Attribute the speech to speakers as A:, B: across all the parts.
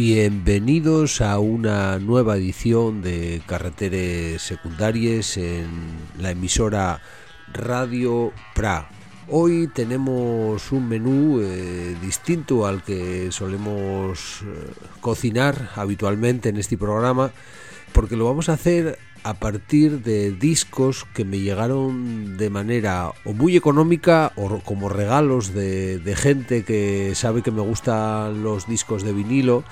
A: Bienvenidos a una nueva edición de Carreteres Secundarias en la emisora Radio Pra. Hoy tenemos un menú eh, distinto al que solemos eh, cocinar habitualmente en este programa porque lo vamos a hacer a partir de discos que me llegaron de manera o muy económica o como regalos de, gente que sabe que me gustan los discos de vinilo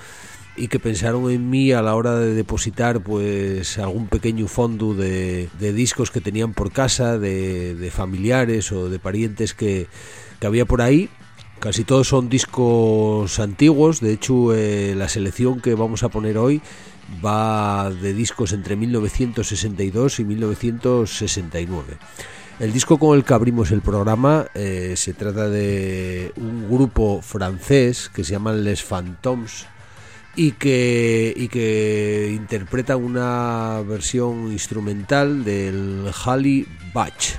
A: y que pensaron en mí a la hora de depositar pues algún pequeño fondo de, discos que tenían por casa, de, familiares o de parientes que, había por ahí. Casi todos son discos antiguos, de hecho eh, la selección que vamos a poner hoy va de discos entre 1962 y 1969. El disco con el que abrimos el programa eh, se trata de un grupo francés que se llama Les Phantoms y que, interpreta una versión instrumental del Halley Batch,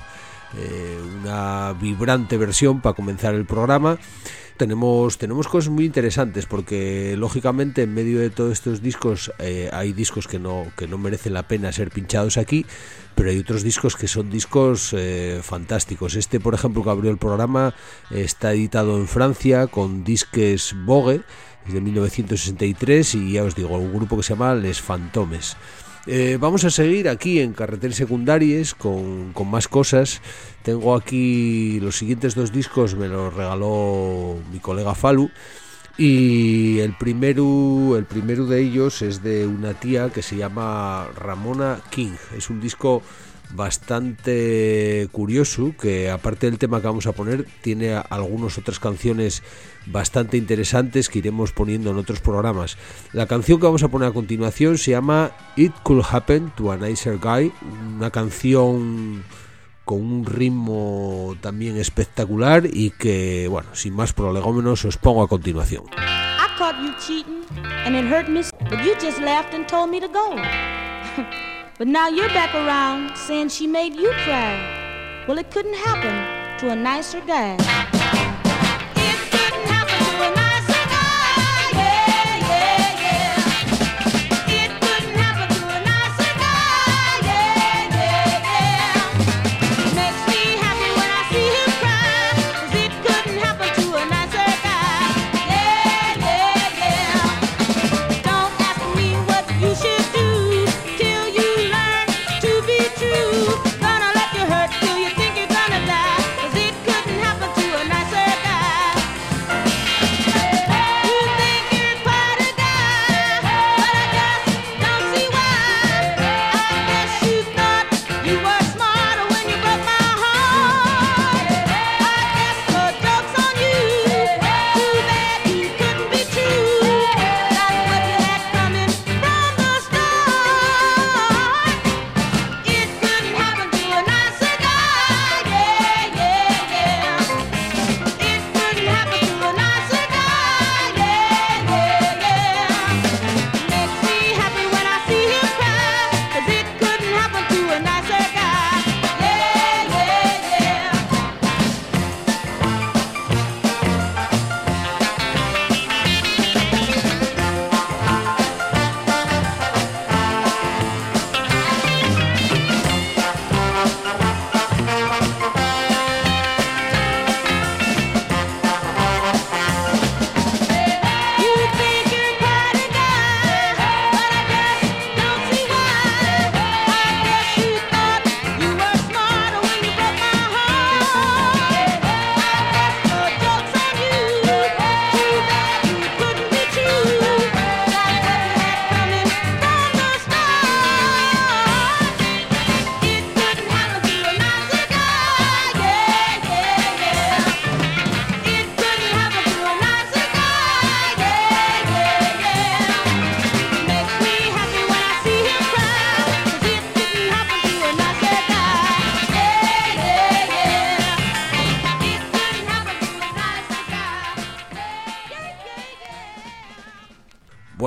A: eh, una vibrante versión para comenzar el programa tenemos, tenemos cosas muy interesantes porque lógicamente en medio de todos estos discos eh, hay discos que no, que no merecen la pena ser pinchados aquí, pero hay otros discos que son discos eh, fantásticos. Este, por ejemplo, que abrió el programa, está editado en Francia con disques Vogue, de 1963 y ya os digo, un grupo que se llama Les Fantomes. Eh, vamos a seguir aquí en Carreteras Secundarias con, más cosas. Tengo aquí los siguientes dos discos, me los regaló mi colega Falu. Y el primero, el primero de ellos es de una tía que se llama Ramona King. Es un disco bastante curioso que aparte del tema que vamos a poner tiene algunas otras canciones bastante interesantes que iremos poniendo en otros programas. La canción que vamos a poner a continuación se llama It Could Happen to a Nicer Guy, una canción con un ritmo también espectacular y que, bueno, sin más prolegómenos os pongo a continuación. But now you're back around saying she made you cry. Well, it couldn't happen to a nicer guy.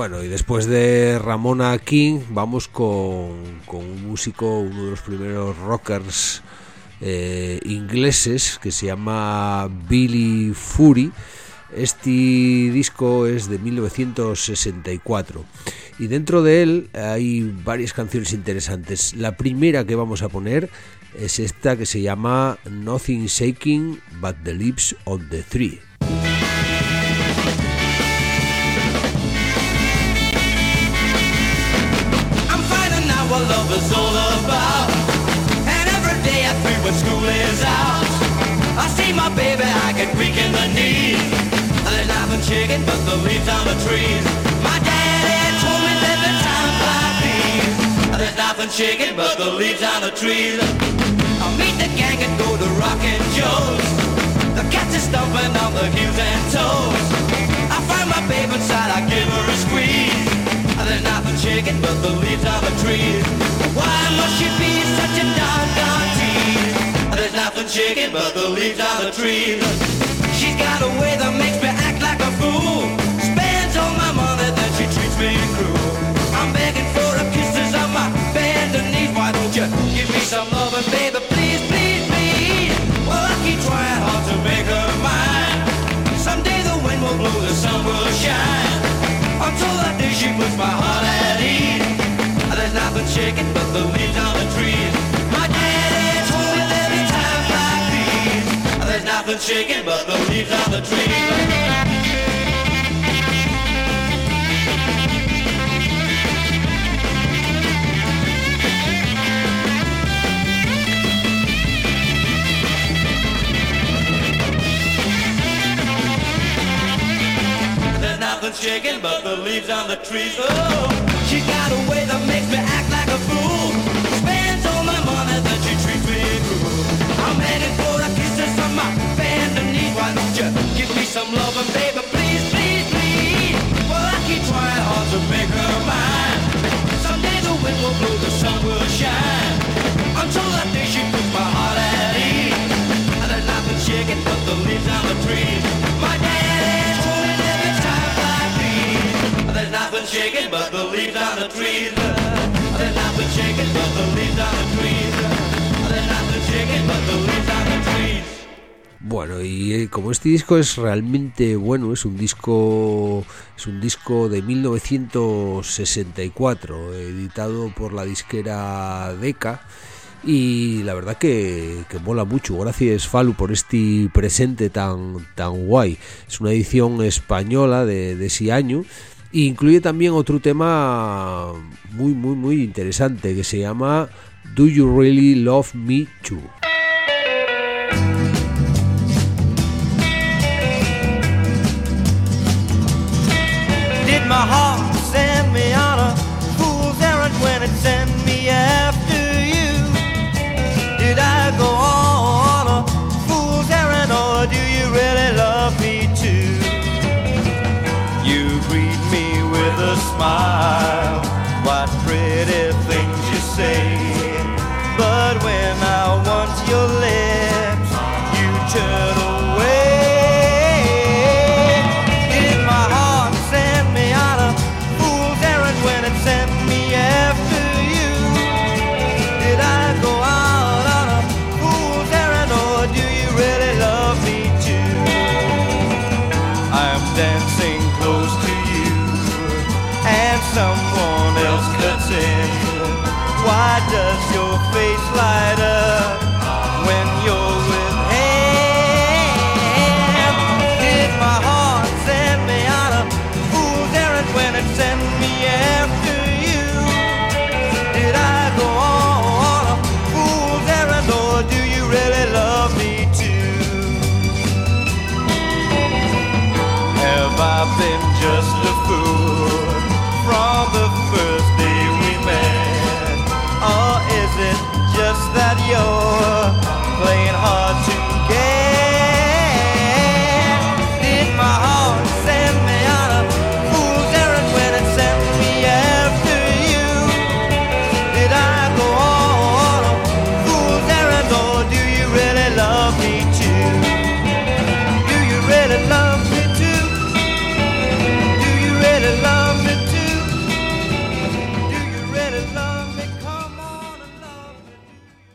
A: Después de Ramona King vamos con, un músico, uno de los primeros rockers eh, ingleses que se llama Billy Fury. Este disco es de 1964 y dentro de él hay varias canciones interesantes. La primera que vamos a poner es esta que se llama Nothing Shaking But the Lips of the Three.
B: When school is out. I see my baby, I get weak in the knees. There's nothing shaking but the leaves on the trees. My daddy told me that the time fly these. There's nothing shaking but the leaves on the trees. I'll meet the gang and go to Rockin' Joe's. The cats are stomping on the heels and toes. I find my baby inside, I give her a squeeze. There's nothing shaking but the leaves on the trees. Why must she be such a doggone? There's nothing shaking but the leaves on the trees. She's got a way that makes me act like a fool. Spends all my money, then she treats me cruel. I'm begging for a kisses on my bended knees. Why don't you give me some loving, baby? Please, please, please. Well, I keep trying hard to make her mine. Someday the wind will blow, the sun will shine. Until that day she puts my heart at ease. There's nothing shaking but the leaves on the trees. Nothing shaking but the leaves on the trees. There's nothing shaking but the leaves on the trees. Oh, she got a way that makes me act like a fool. Spends all my money, then she treats me cruel. I'm heading for my you give me some loving, baby? Please, please, please. Well, I keep trying hard to make her mine. The wind will blow, the sun will shine. Until that day she puts my heart at ease. And there's nothing shaking but the leaves on the trees. My daddy told me there'd be times like these. There's nothing shaking but the leaves on the trees. There's nothing shaking but the leaves on the trees. There's nothing shaking but the leaves on the trees.
A: Bueno, y eh, como este disco es realmente bueno, es un disco es un disco de 1964, editado por la disquera Decca y la verdad que, que mola mucho. Gracias Falu por este presente tan tan guay. Es una edición española de, de ese año e incluye también otro tema muy muy muy interesante que se llama Do You Really Love Me Too?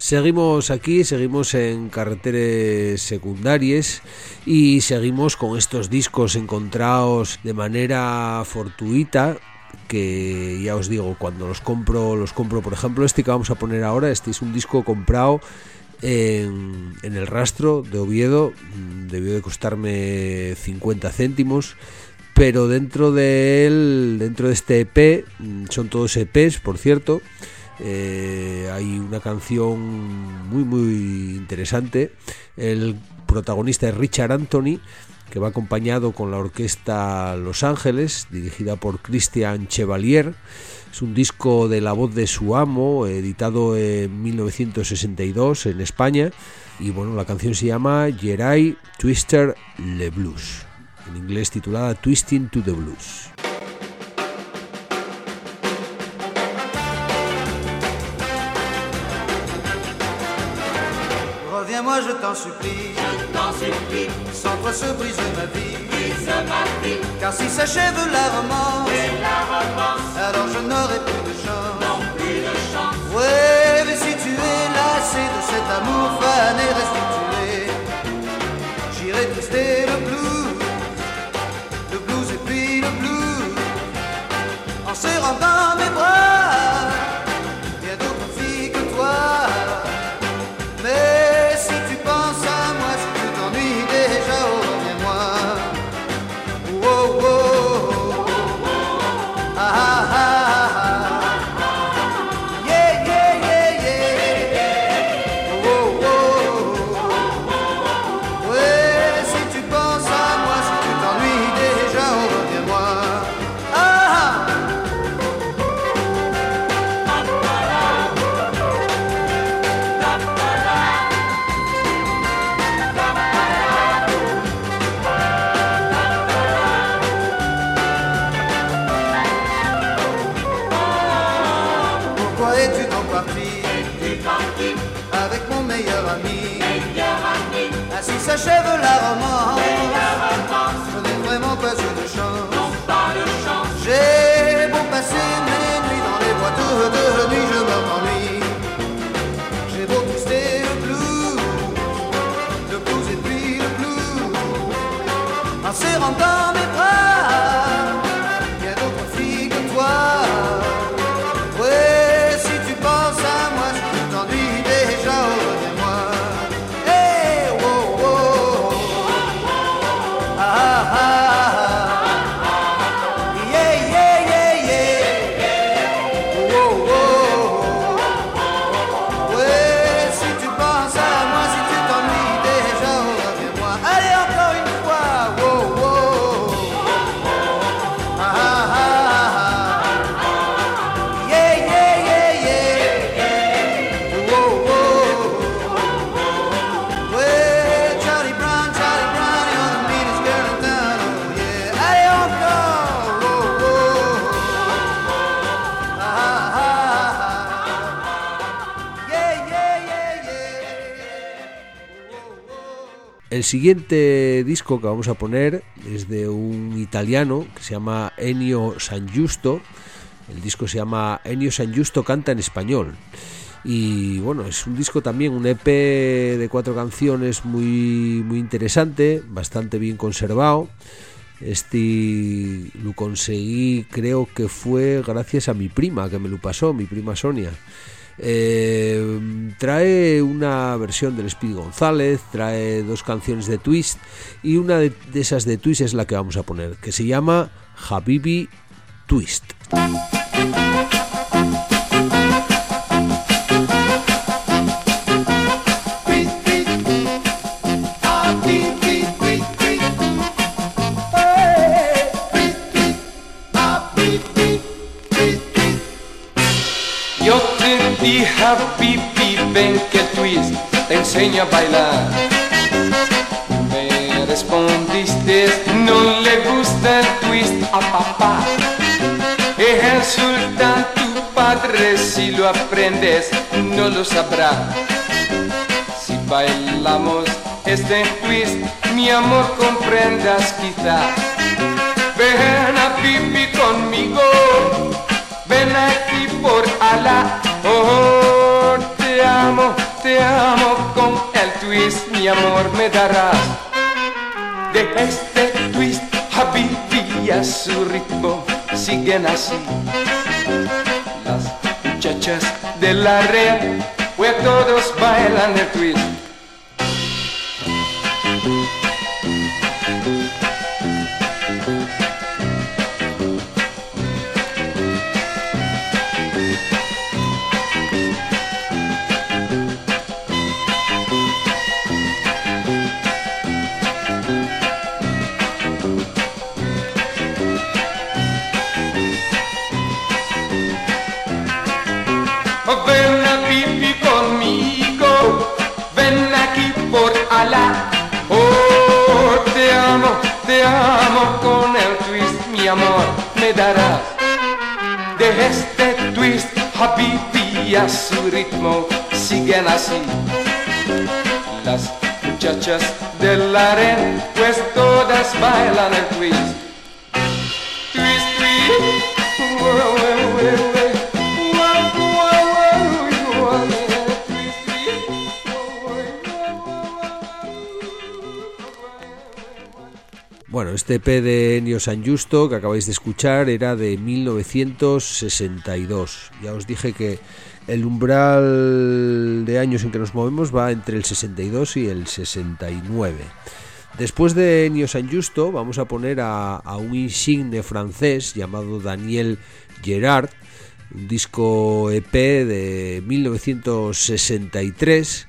A: Seguimos aquí, seguimos en carreteras secundarias y seguimos con estos discos encontrados de manera fortuita que ya os digo, cuando los compro, los compro, por ejemplo, este que vamos a poner ahora, este es un disco comprado en, en el rastro de Oviedo, mm, debió de costarme 50 céntimos, pero dentro de él, dentro de este EP, mm, son todos EPs, por cierto, eh, hay una canción muy muy interesante. El protagonista es Richard Anthony, que va acompañado con la orquesta Los Ángeles, dirigida por Christian Chevalier. Es un disco de la voz de su amo, editado en 1962 en España. Y bueno, la canción se llama Jerai Twister Le Blues, en inglés titulada Twisting to the Blues.
C: Reviens-moi, je t'en supplie. Sans toi se brise ma vie. Car si s'achève la romance, alors je n'aurai plus de chance. Ouais, mais si tu es lassé de cet amour fan et restitué, j'irai twister le blues, le blues et puis le blues, en serrant dans mes bras, s'achève la romance
A: El siguiente disco que vamos a poner es de un italiano que se llama Ennio San Giusto. El disco se llama Ennio San Giusto canta en español. Y bueno, es un disco también, un EP de cuatro canciones muy, muy interesante, bastante bien conservado. Este lo conseguí, creo que fue gracias a mi prima que me lo pasó, mi prima Sonia. Eh, trae una versión del Speed González, trae dos canciones de Twist y una de, de esas de Twist es la que vamos a poner, que se llama Habibi Twist.
D: Pipi, ven que twist te enseño a bailar. Me respondiste, no le gusta el twist a papá. Insulta a tu padre si lo aprendes, no lo sabrá. Si bailamos este twist, mi amor comprendas quizá. Ven a Pipi conmigo, ven aquí por Alá. Oh, amo, te amo con el twist, mi amor me darás. De este twist, Habibi su ritmo siguen así. Las muchachas de la red, pues todos bailan el twist. Así. Las muchachas del aren, pues todas bailan el twist. Twist, twist.
A: Bueno, este EP de Ennio San Justo que acabáis de escuchar era de 1962. Ya os dije que el umbral de años en que nos movemos va entre el 62 y el 69. Después de Ennio San Justo vamos a poner a, a un insigne francés llamado Daniel Gerard, un disco EP de 1963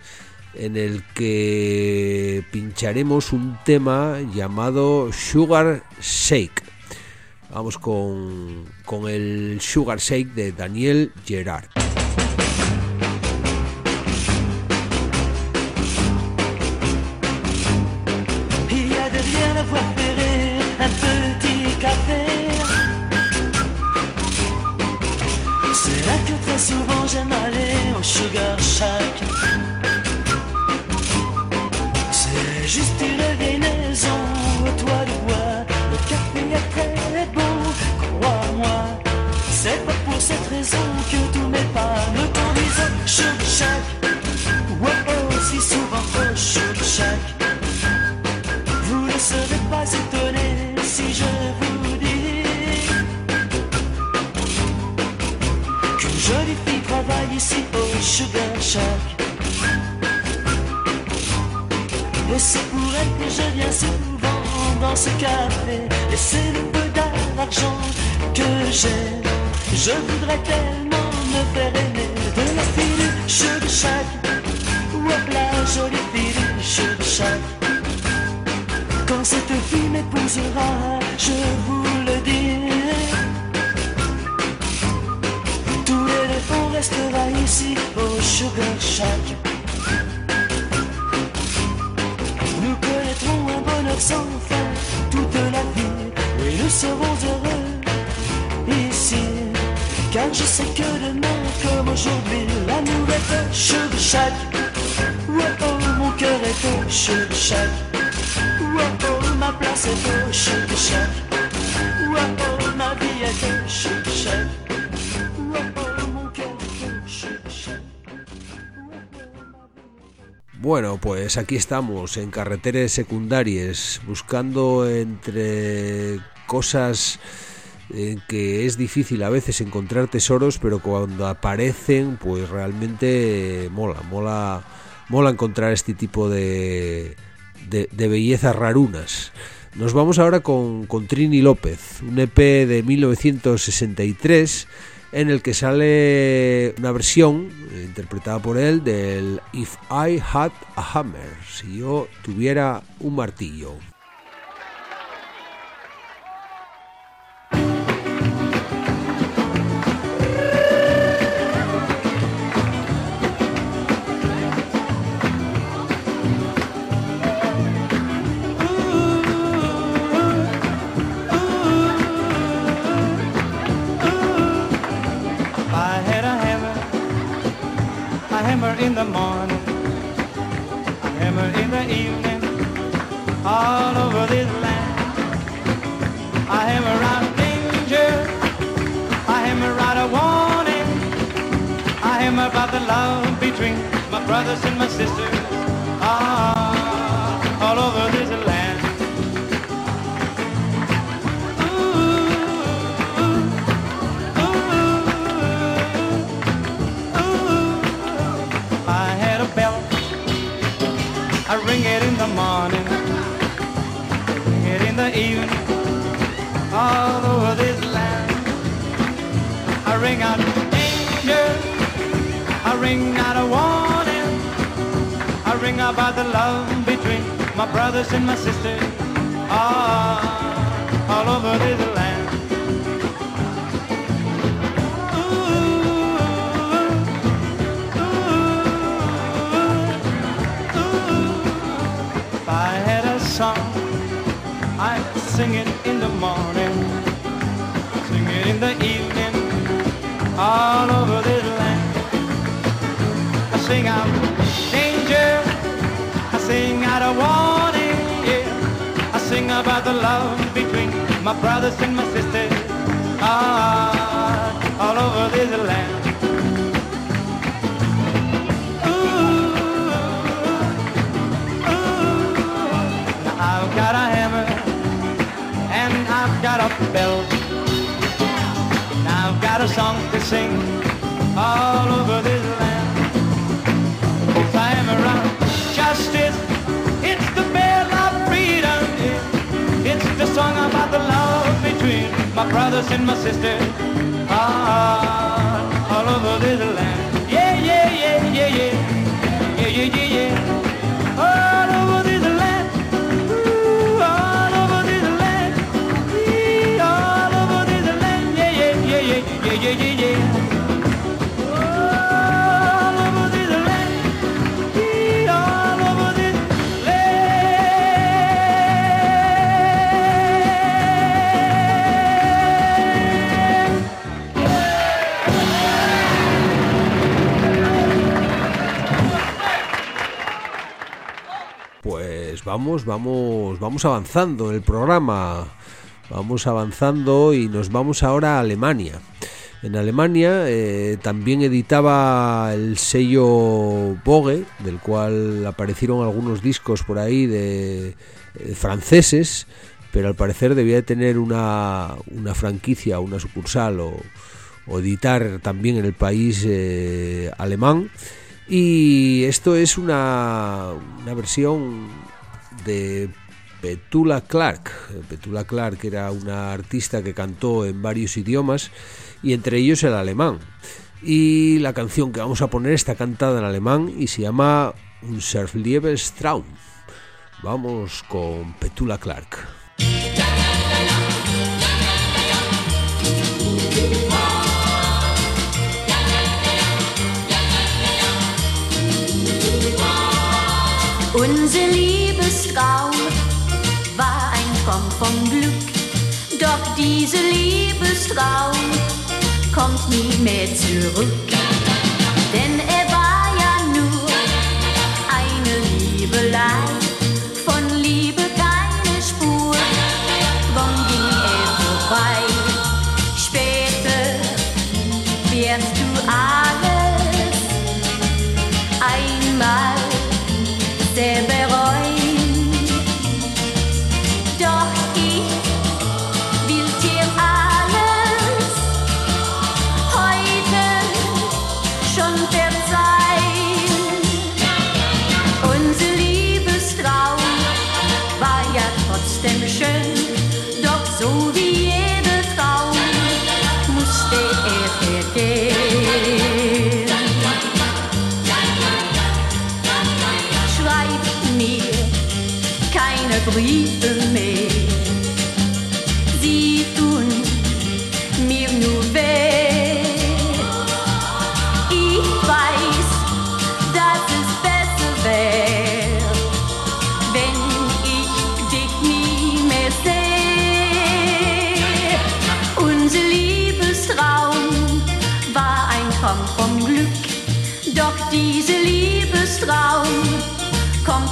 A: en el que pincharemos un tema llamado Sugar Shake. Vamos con, con el Sugar Shake de Daniel Gerard.
E: Au Sugar Sugar Shack. Et c'est pour elle que je viens souvent dans ce café. Et c'est le peu d'argent que j'ai. Je voudrais tellement me faire aimer de la fille du Sugar Shack. Ouais, la jolie fille du Sugar. Quand cette fille m'épousera, je vous restera ici au Sugar Shack. Nous connaîtrons un bonheur sans fin toute la vie. Oui, nous serons heureux ici. Car je sais que demain, comme aujourd'hui, l'amour est au Sugar Shack. Ouais, oh, mon cœur est au Sugar Shack. Ouais, oh, ma place est au Sugar Shack. Ouais, oh, ma vie est au Sugar Shack.
A: Bueno, pues aquí estamos en carreteras secundarias, buscando entre cosas en que es difícil a veces encontrar tesoros, pero cuando aparecen, pues realmente mola, mola, mola encontrar este tipo de, de, de bellezas rarunas. Nos vamos ahora con, con Trini López, un EP de 1963 en el que sale una versión eh, interpretada por él del If I Had a Hammer, si yo tuviera un martillo.
F: A hammer out a warning, a hammer about the love between my
G: brothers and my sisters, ah, all over this land. Ooh, ooh, ooh, I had a bell. I ring it in the morning, ring it in the evening, all over this land. I ring out ring out a warning, I ring about the love between my brothers and my sisters, ah, all over this land. Ooh, ooh, ooh, If I had a song, I'd sing it in the morning, sing it in the evening, all over sing out danger, I sing out a warning, yeah. I sing about the love between my brothers and my sisters, ah, all over this land. Now I've got a hammer and I've got a bell. And I've got a song to sing all over this brothers and my sisters. Ah, all over this land.
A: Vamos, vamos, vamos avanzando en el programa. Vamos avanzando y nos vamos ahora a Alemania. En Alemania eh, también editaba el sello Vogue, del cual aparecieron algunos discos por ahí de, eh, franceses, pero al parecer debía de tener una, una franquicia, una sucursal o, editar también en el país eh, alemán. Y esto es una, una versión de Petula Clark. Petula Clark era una artista que cantó en varios idiomas y entre ellos el alemán. Y la canción que vamos a poner está cantada en alemán y se llama Un Traum. Vamos con Petula Clark.
H: Liebestraum war ein Traum vom Glück, doch dieser Liebestraum kommt nie mehr zurück. Denn er war ja nur eine Liebelei,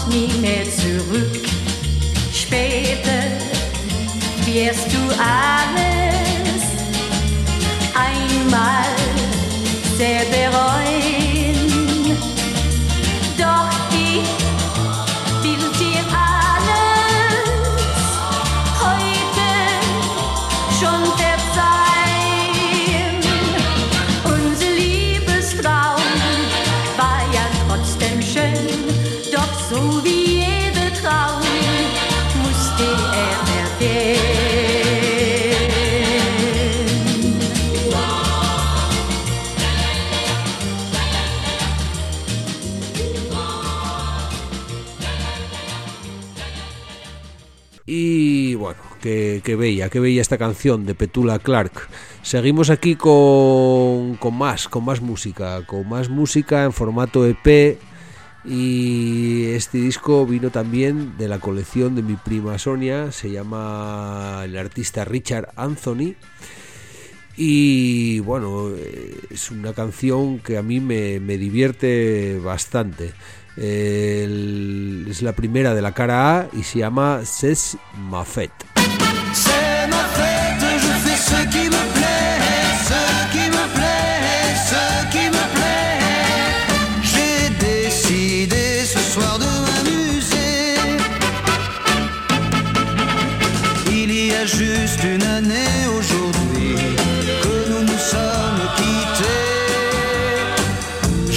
H: kommt nie mehr zurück. Später wirst du alles einmal sehr bereuen.
A: Qué, bella, qué bella esta canción de Petula Clark. Seguimos aquí con, con más, con más música, con más música en formato EP. Y este disco vino también de la colección de mi prima Sonia, se llama el artista Richard Anthony. Y bueno, es una canción que a mí me, me divierte bastante. Es la primera de la cara A y se llama C'est ma
F: ce qui me plaît, ce qui me plaît, ce qui me plaît. J'ai décidé ce soir de m'amuser. Il y a juste une année aujourd'hui que nous nous sommes quittés.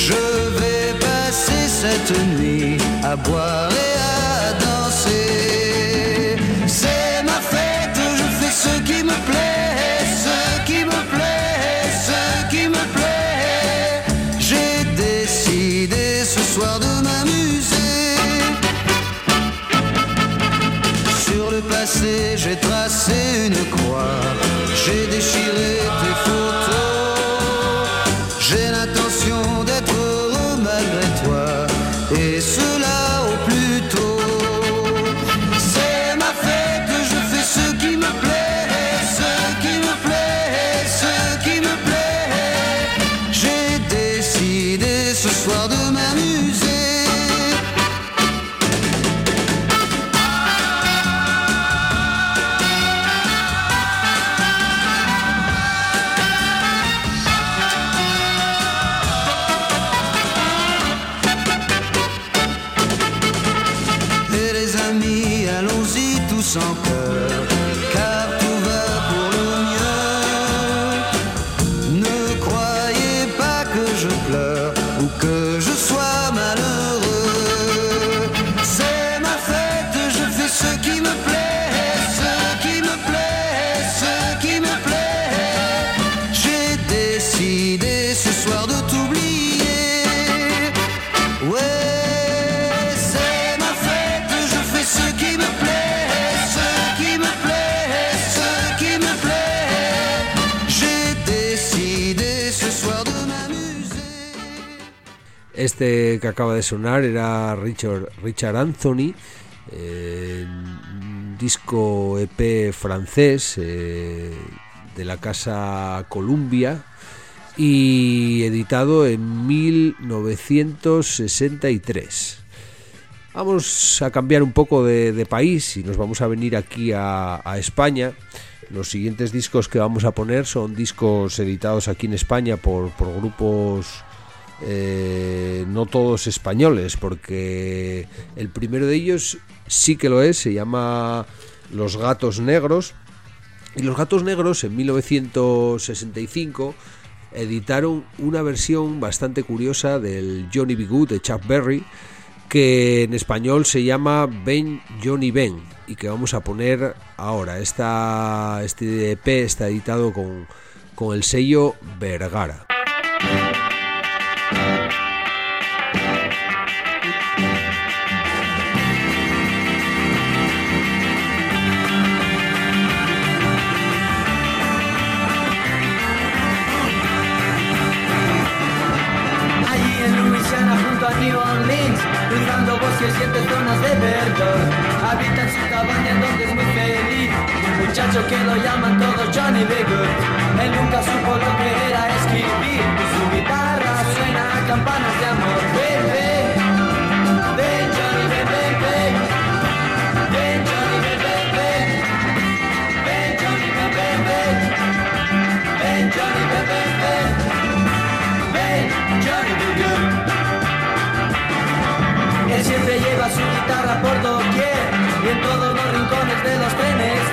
F: Je vais passer cette nuit à boire
A: Este que acaba de sonar era Richard, Anthony, disco EP francés eh, de la casa Columbia y editado en 1963. Vamos a cambiar un poco de, país y nos vamos a venir aquí a, España. Los siguientes discos que vamos a poner son discos editados aquí en España por grupos eh, no todos españoles, porque el primero de ellos sí que lo es, se llama Los Gatos Negros. Y Los Gatos Negros en 1965 editaron una versión bastante curiosa del Johnny B. Good de Chuck Berry, que en español se llama Ben Johnny Ben y que vamos a poner ahora. Esta, este EP está editado con, con el sello Vergara.
B: Que lo llaman todos Johnny B. Good. Él nunca supo lo que era escribir. Por doquier y en todos los rincones de los trenes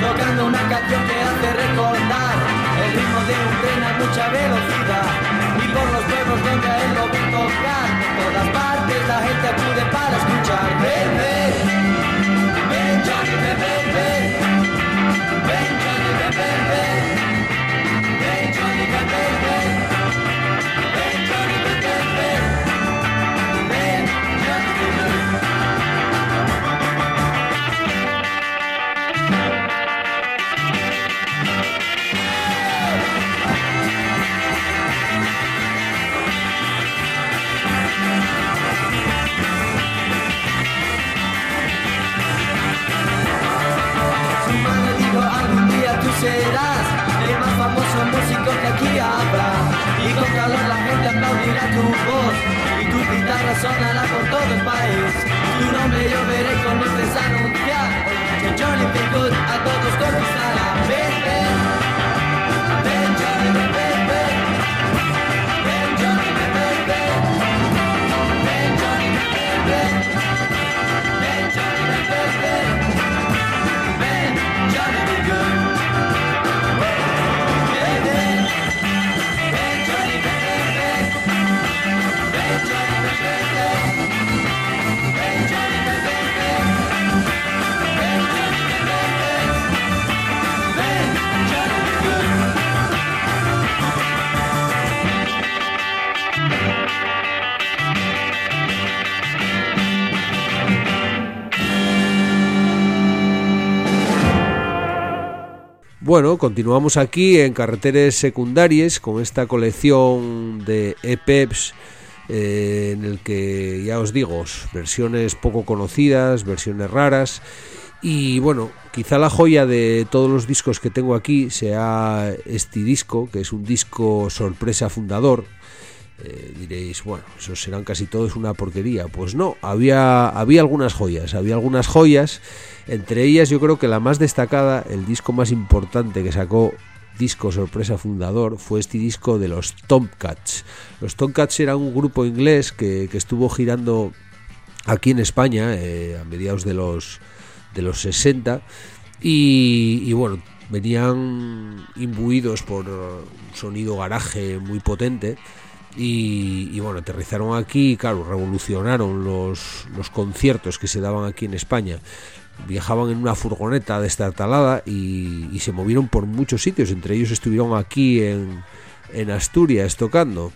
B: tocando una canción que hace recordar el ritmo de un tren a mucha velocidad por los pueblos donde a él lo ven tocar en todas partes la gente acude para escuchar. Ven ven. Ven Johnny ven ven ven. Ven Johnny ven ven ven
A: continuamos aquí en Carreteres Secundarias con esta colección de EPEPs eh, en el que ya os digo, versiones poco conocidas, versiones raras y bueno, quizá la joya de todos los discos que tengo aquí sea este disco, que es un disco sorpresa fundador. Eh, diréis, bueno, esos serán casi todos una porquería. Pues no, había, había algunas joyas, había algunas joyas. Entre ellas yo creo que la más destacada, el disco más importante que sacó disco sorpresa fundador fue este disco de los Tomcats. Los Tomcats era un grupo inglés que, estuvo girando aquí en España eh, a mediados de los, de los 60 y, y bueno, venían imbuidos por un sonido garaje muy potente. Y, y, bueno, aterrizaron aquí, claro, revolucionaron los, los conciertos que se daban aquí en España. Viajaban en una furgoneta destartalada y, y se movieron por muchos sitios, entre ellos estuvieron aquí en, en Asturias tocando.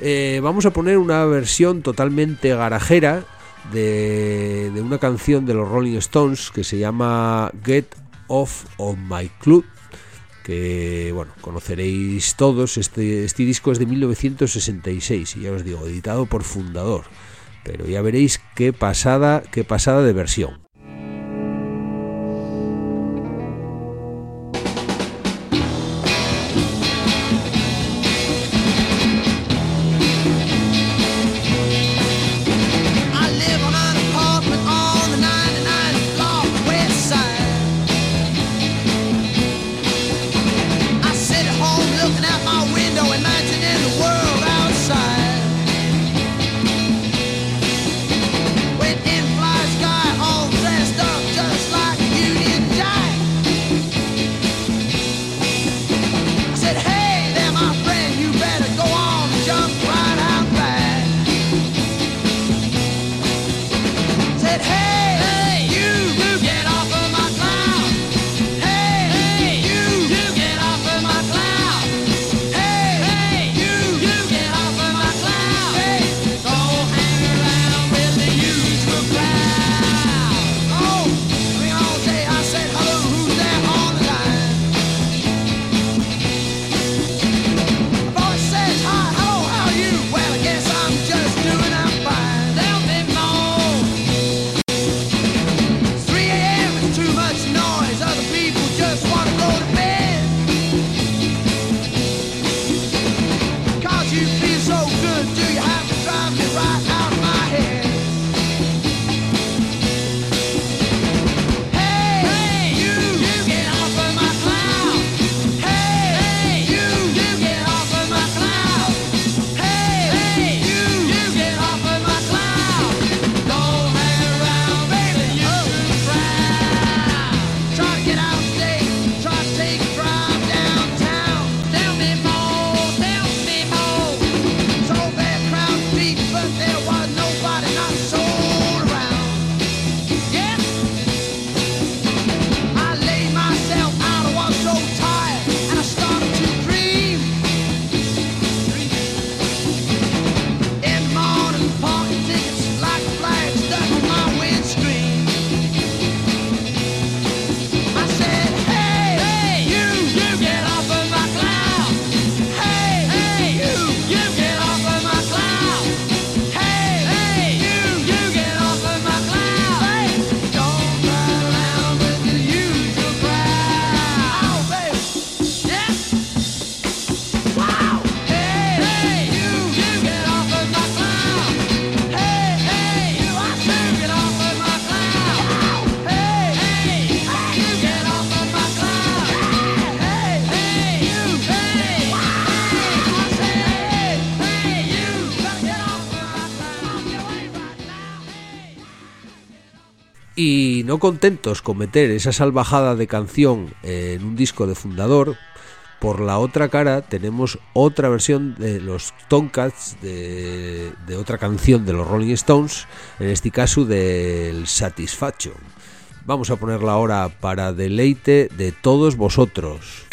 A: Eh, vamos a poner una versión totalmente garajera de, de una canción de los Rolling Stones que se llama Get Off of My Club que bueno, conoceréis todos, este, este disco es de 1966 y ya os digo, editado por Fundador, pero ya veréis qué pasada, qué pasada de versión.
C: No contentos con meter esa salvajada de canción en un disco de fundador, por la otra cara tenemos otra versión de los Tomcats de, de otra canción de los Rolling Stones, en este caso del Satisfaction. Vamos a ponerla ahora para deleite de todos vosotros.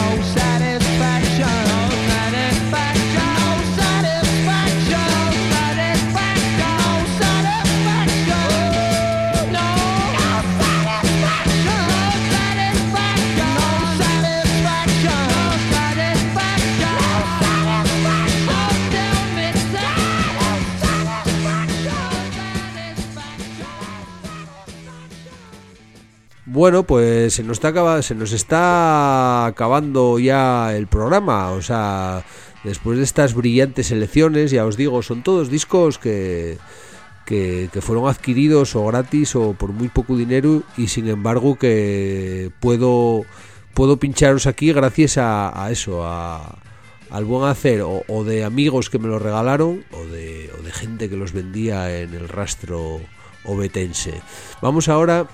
A: Get
C: Bueno, pues se nos está acaba- se nos está acabando ya el programa, o sea, después de estas brillantes elecciones, ya os digo, son todos discos que que, fueron adquiridos o gratis o por muy poco dinero y sin embargo que puedo puedo pincharos aquí gracias a, a eso, a, al buen hacer o, de amigos que me los regalaron o de, o de gente que los vendía en el rastro obetense. Vamos ahora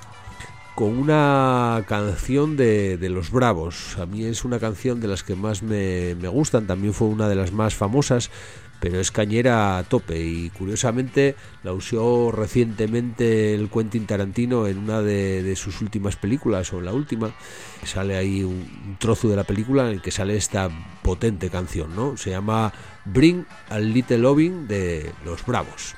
C: con una canción de, de Los Bravos. A mí es una canción de las que más me, me gustan, también fue una de las más famosas, pero es cañera a tope y curiosamente la usó recientemente el Quentin Tarantino en una de, de sus últimas películas o en la última. Sale ahí un, trozo de la película en el que sale esta potente canción, ¿no? Se llama Bring a Little Loving de Los Bravos.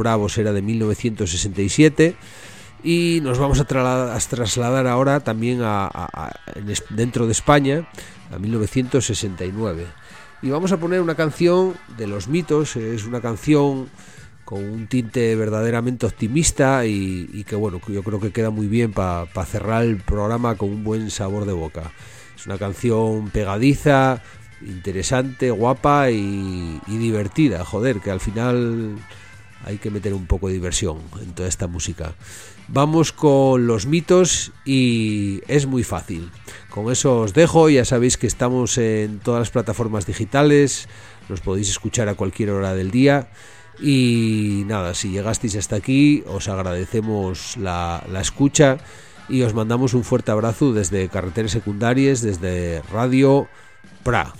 A: Bravos era de 1967 y nos vamos a, trasladar, ahora también a, dentro de España a 1969 y vamos a poner una canción de Los Mitos, es una canción con un tinte verdaderamente optimista y, que bueno, yo creo que queda muy bien para cerrar el programa con un buen sabor de boca. Es una canción pegadiza, interesante, guapa y, y divertida, joder, que al final hay que meter un poco de diversión en toda esta música. Vamos con los mitos y es muy fácil. Con eso os dejo, ya sabéis que estamos en todas las plataformas digitales, los podéis escuchar a cualquier hora del día. Y nada, si llegasteis hasta aquí, os agradecemos la, la escucha y os mandamos un fuerte abrazo desde Carreteras Secundarias, desde Radio Pra.